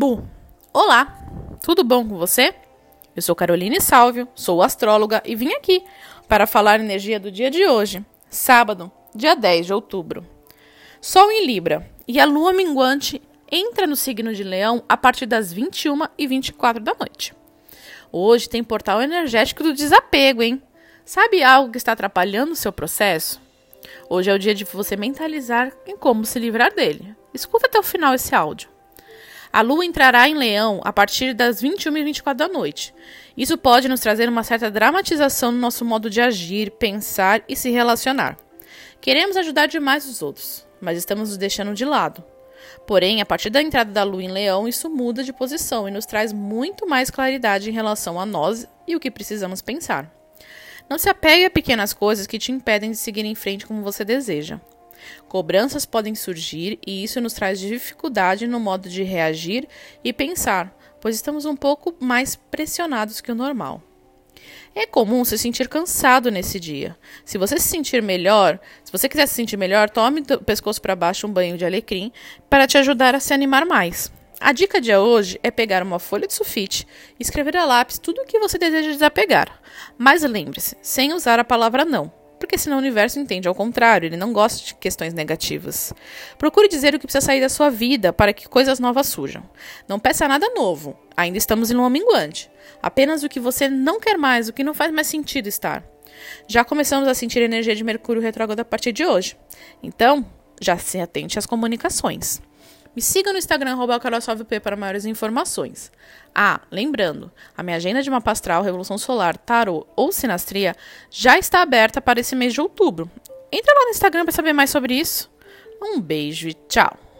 Bu, olá, tudo bom com você? Eu sou Caroline Salvio, sou astróloga e vim aqui para falar energia do dia de hoje, sábado, dia 10 de outubro. Sol em Libra e a lua minguante entra no signo de Leão a partir das 21 e 24 da noite. Hoje tem portal energético do desapego, hein? Sabe algo que está atrapalhando o seu processo? Hoje é o dia de você mentalizar em como se livrar dele. Escuta até o final esse áudio. A lua entrará em Leão a partir das 21 e 24 da noite. Isso pode nos trazer uma certa dramatização no nosso modo de agir, pensar e se relacionar. Queremos ajudar demais os outros, mas estamos nos deixando de lado. Porém, a partir da entrada da lua em Leão, isso muda de posição e nos traz muito mais claridade em relação a nós e o que precisamos pensar. Não se apegue a pequenas coisas que te impedem de seguir em frente como você deseja. Cobranças podem surgir e isso nos traz dificuldade no modo de reagir e pensar, pois estamos um pouco mais pressionados que o normal. É comum se sentir cansado nesse dia. Se você se sentir melhor, se você quiser se sentir melhor, tome do pescoço para baixo um banho de alecrim para te ajudar a se animar mais. A dica de hoje é pegar uma folha de sulfite e escrever a lápis tudo o que você deseja desapegar. Mas lembre-se, sem usar a palavra não porque senão o universo entende ao contrário, ele não gosta de questões negativas. Procure dizer o que precisa sair da sua vida para que coisas novas surjam. Não peça nada novo, ainda estamos em lua minguante. Apenas o que você não quer mais, o que não faz mais sentido estar. Já começamos a sentir a energia de Mercúrio retrógrado a partir de hoje. Então, já se atente às comunicações. Me siga no Instagram, @carolsalvep para maiores informações. Ah, lembrando, a minha agenda de mapa astral, Revolução Solar, Tarot ou Sinastria já está aberta para esse mês de outubro. Entra lá no Instagram para saber mais sobre isso. Um beijo e tchau!